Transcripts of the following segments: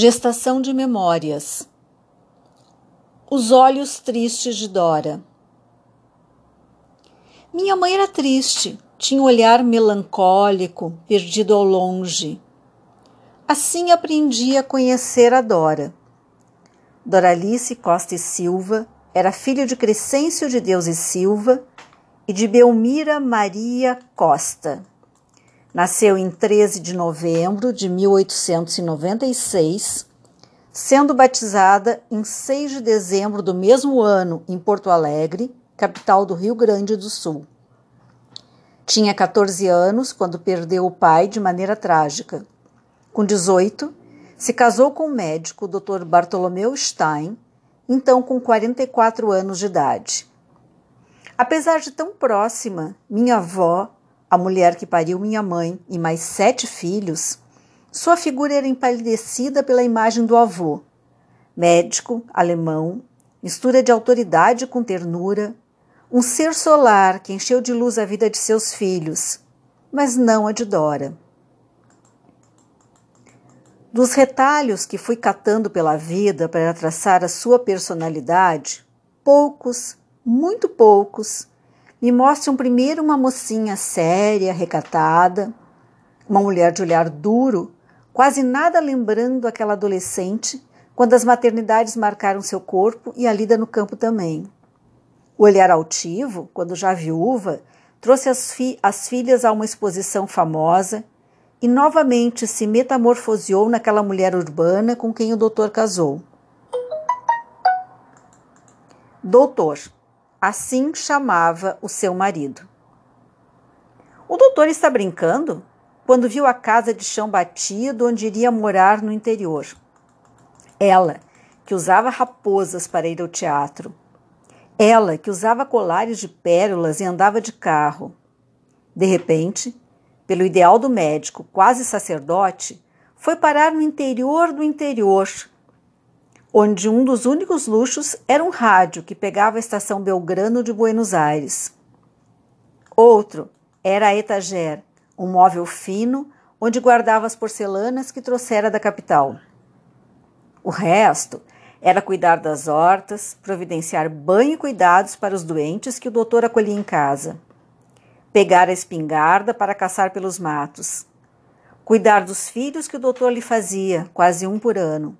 Gestação de memórias. Os olhos tristes de Dora. Minha mãe era triste, tinha um olhar melancólico, perdido ao longe. Assim aprendi a conhecer a Dora. Doralice Costa e Silva era filha de Crescêncio de Deus e Silva e de Belmira Maria Costa. Nasceu em 13 de novembro de 1896, sendo batizada em 6 de dezembro do mesmo ano em Porto Alegre, capital do Rio Grande do Sul. Tinha 14 anos quando perdeu o pai de maneira trágica. Com 18, se casou com o médico Dr. Bartolomeu Stein, então com 44 anos de idade. Apesar de tão próxima, minha avó a mulher que pariu minha mãe e mais sete filhos, sua figura era empalidecida pela imagem do avô, médico, alemão, mistura de autoridade com ternura, um ser solar que encheu de luz a vida de seus filhos, mas não a de Dora. Dos retalhos que fui catando pela vida para traçar a sua personalidade, poucos, muito poucos, me mostram primeiro uma mocinha séria, recatada, uma mulher de olhar duro, quase nada lembrando aquela adolescente quando as maternidades marcaram seu corpo e a lida no campo também. O olhar altivo, quando já viúva, trouxe as, fi as filhas a uma exposição famosa e novamente se metamorfoseou naquela mulher urbana com quem o doutor casou. Doutor, Assim chamava o seu marido. O doutor está brincando quando viu a casa de chão batido onde iria morar no interior. Ela, que usava raposas para ir ao teatro. Ela, que usava colares de pérolas e andava de carro. De repente, pelo ideal do médico, quase sacerdote, foi parar no interior do interior, onde um dos únicos luxos era um rádio que pegava a estação Belgrano de Buenos Aires. Outro era a etagère, um móvel fino onde guardava as porcelanas que trouxera da capital. O resto era cuidar das hortas, providenciar banho e cuidados para os doentes que o doutor acolhia em casa, pegar a espingarda para caçar pelos matos, cuidar dos filhos que o doutor lhe fazia, quase um por ano,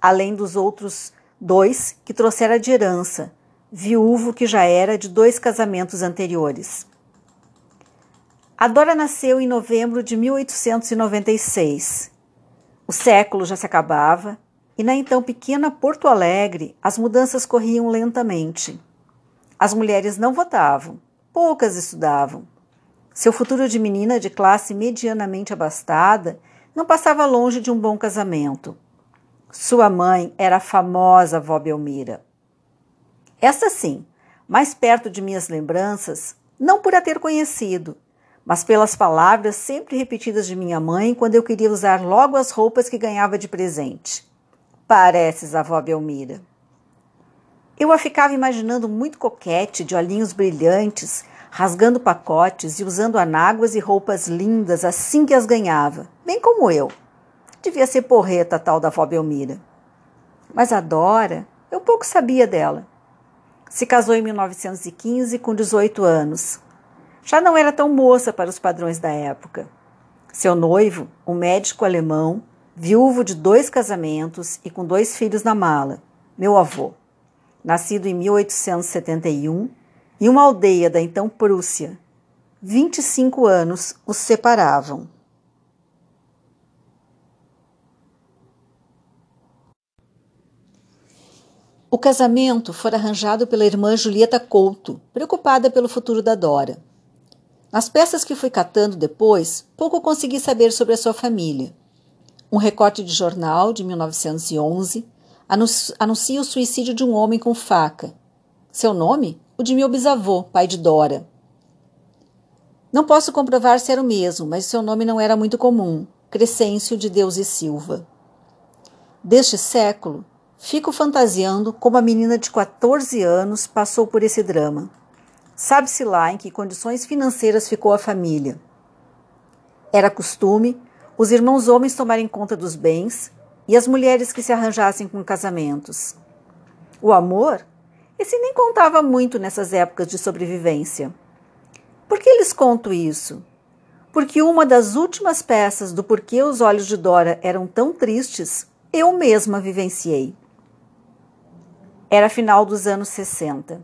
além dos outros dois que trouxera de herança, viúvo que já era de dois casamentos anteriores. A Dora nasceu em novembro de 1896. O século já se acabava e na então pequena Porto Alegre as mudanças corriam lentamente. As mulheres não votavam, poucas estudavam. Seu futuro de menina de classe medianamente abastada não passava longe de um bom casamento. Sua mãe era a famosa avó Belmira. Essa sim, mais perto de minhas lembranças, não por a ter conhecido, mas pelas palavras sempre repetidas de minha mãe quando eu queria usar logo as roupas que ganhava de presente. Pareces a avó Belmira. Eu a ficava imaginando muito coquete, de olhinhos brilhantes, rasgando pacotes e usando anáguas e roupas lindas assim que as ganhava, bem como eu. Devia ser porreta tal da avó Belmira. Mas a Dora, eu pouco sabia dela. Se casou em 1915 com 18 anos. Já não era tão moça para os padrões da época. Seu noivo, um médico alemão, viúvo de dois casamentos e com dois filhos na mala, meu avô, nascido em 1871, em uma aldeia da então Prússia. 25 anos os separavam. O casamento fora arranjado pela irmã Julieta Couto, preocupada pelo futuro da Dora. Nas peças que fui catando depois, pouco consegui saber sobre a sua família. Um recorte de jornal de 1911 anuncia o suicídio de um homem com faca. Seu nome? O de meu bisavô, pai de Dora. Não posso comprovar se era o mesmo, mas seu nome não era muito comum, Crescêncio de Deus e Silva. Deste século, Fico fantasiando como a menina de 14 anos passou por esse drama. Sabe-se lá em que condições financeiras ficou a família. Era costume os irmãos homens tomarem conta dos bens e as mulheres que se arranjassem com casamentos. O amor? Esse nem contava muito nessas épocas de sobrevivência. Por que lhes conto isso? Porque uma das últimas peças do porquê os olhos de Dora eram tão tristes, eu mesma vivenciei. Era final dos anos 60.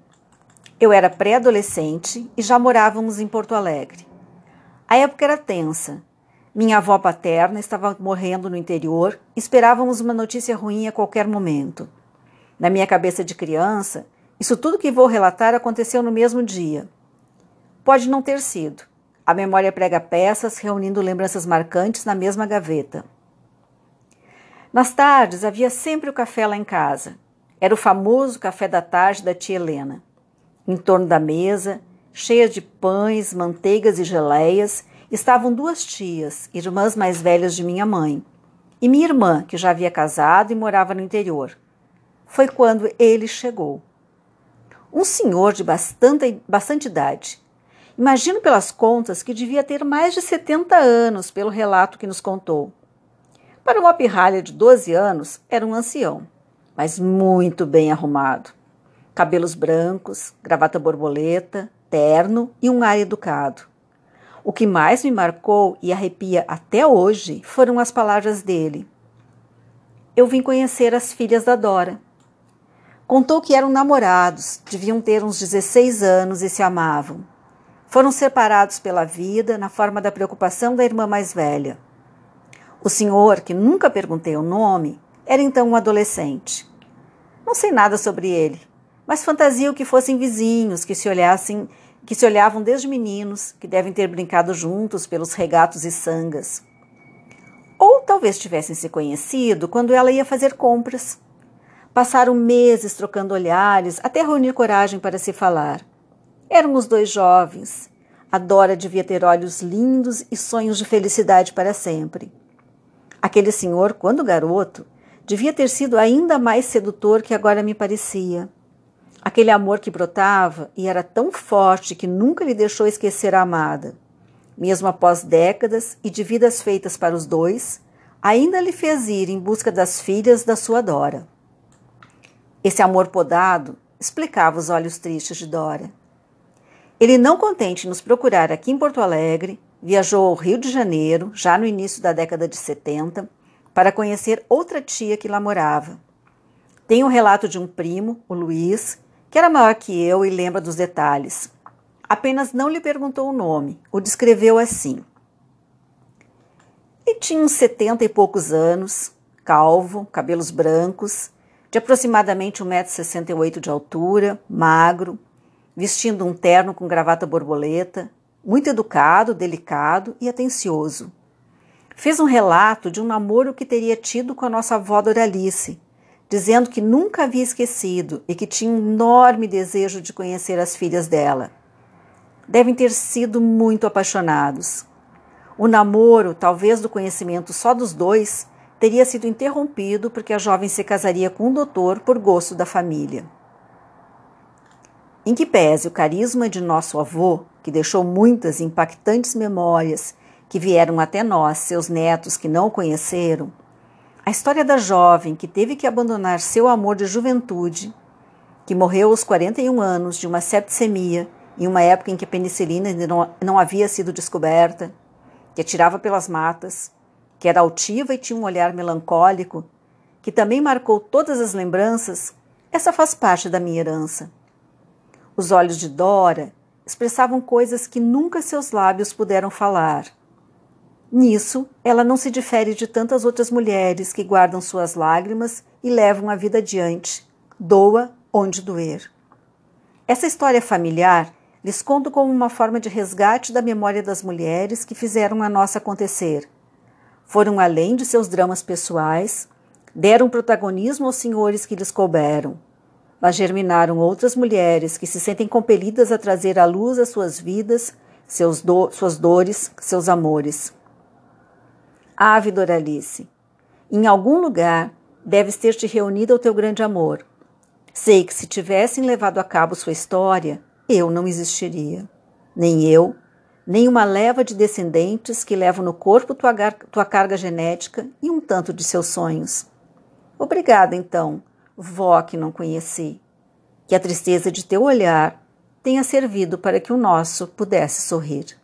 Eu era pré-adolescente e já morávamos em Porto Alegre. A época era tensa. Minha avó paterna estava morrendo no interior, esperávamos uma notícia ruim a qualquer momento. Na minha cabeça de criança, isso tudo que vou relatar aconteceu no mesmo dia. Pode não ter sido. A memória prega peças, reunindo lembranças marcantes na mesma gaveta. Nas tardes havia sempre o café lá em casa. Era o famoso café da tarde da tia Helena. Em torno da mesa, cheia de pães, manteigas e geleias, estavam duas tias, irmãs mais velhas de minha mãe, e minha irmã, que já havia casado e morava no interior. Foi quando ele chegou. Um senhor de bastante, bastante idade. Imagino pelas contas que devia ter mais de 70 anos, pelo relato que nos contou. Para uma pirralha de 12 anos, era um ancião mas muito bem arrumado. Cabelos brancos, gravata borboleta, terno e um ar educado. O que mais me marcou e arrepia até hoje foram as palavras dele. Eu vim conhecer as filhas da Dora. Contou que eram namorados, deviam ter uns 16 anos e se amavam. Foram separados pela vida na forma da preocupação da irmã mais velha. O senhor, que nunca perguntei o nome, era então um adolescente. Não sei nada sobre ele, mas fantasio que fossem vizinhos, que se olhassem, que se olhavam desde meninos, que devem ter brincado juntos pelos regatos e sangas. Ou talvez tivessem se conhecido quando ela ia fazer compras. Passaram meses trocando olhares até reunir coragem para se falar. Eram os dois jovens. A Dora devia ter olhos lindos e sonhos de felicidade para sempre. Aquele senhor, quando garoto, devia ter sido ainda mais sedutor que agora me parecia. Aquele amor que brotava e era tão forte que nunca lhe deixou esquecer a amada. Mesmo após décadas e de vidas feitas para os dois, ainda lhe fez ir em busca das filhas da sua Dora. Esse amor podado explicava os olhos tristes de Dora. Ele, não contente em nos procurar aqui em Porto Alegre, viajou ao Rio de Janeiro, já no início da década de 70, para conhecer outra tia que lá morava. Tem um relato de um primo, o Luiz, que era maior que eu e lembra dos detalhes. Apenas não lhe perguntou o nome, o descreveu assim. Ele tinha uns setenta e poucos anos, calvo, cabelos brancos, de aproximadamente 1,68m de altura, magro, vestindo um terno com gravata borboleta, muito educado, delicado e atencioso. Fez um relato de um namoro que teria tido com a nossa avó Doralice, dizendo que nunca havia esquecido e que tinha um enorme desejo de conhecer as filhas dela. Devem ter sido muito apaixonados. O namoro, talvez do conhecimento só dos dois, teria sido interrompido porque a jovem se casaria com um doutor por gosto da família. Em que pese o carisma de nosso avô, que deixou muitas impactantes memórias que vieram até nós, seus netos que não o conheceram, a história da jovem que teve que abandonar seu amor de juventude, que morreu aos 41 anos de uma septicemia, em uma época em que a penicilina ainda não, não havia sido descoberta, que atirava pelas matas, que era altiva e tinha um olhar melancólico, que também marcou todas as lembranças, essa faz parte da minha herança. Os olhos de Dora expressavam coisas que nunca seus lábios puderam falar Nisso, ela não se difere de tantas outras mulheres que guardam suas lágrimas e levam a vida adiante, doa onde doer. Essa história familiar lhes conto como uma forma de resgate da memória das mulheres que fizeram a nossa acontecer. Foram além de seus dramas pessoais, deram protagonismo aos senhores que lhes couberam, mas germinaram outras mulheres que se sentem compelidas a trazer à luz as suas vidas, seus do suas dores, seus amores. Ave Doralice, em algum lugar deves ter te reunido ao teu grande amor. Sei que se tivessem levado a cabo sua história, eu não existiria. Nem eu, nem uma leva de descendentes que levam no corpo tua, tua carga genética e um tanto de seus sonhos. Obrigada, então, vó que não conheci. Que a tristeza de teu olhar tenha servido para que o nosso pudesse sorrir.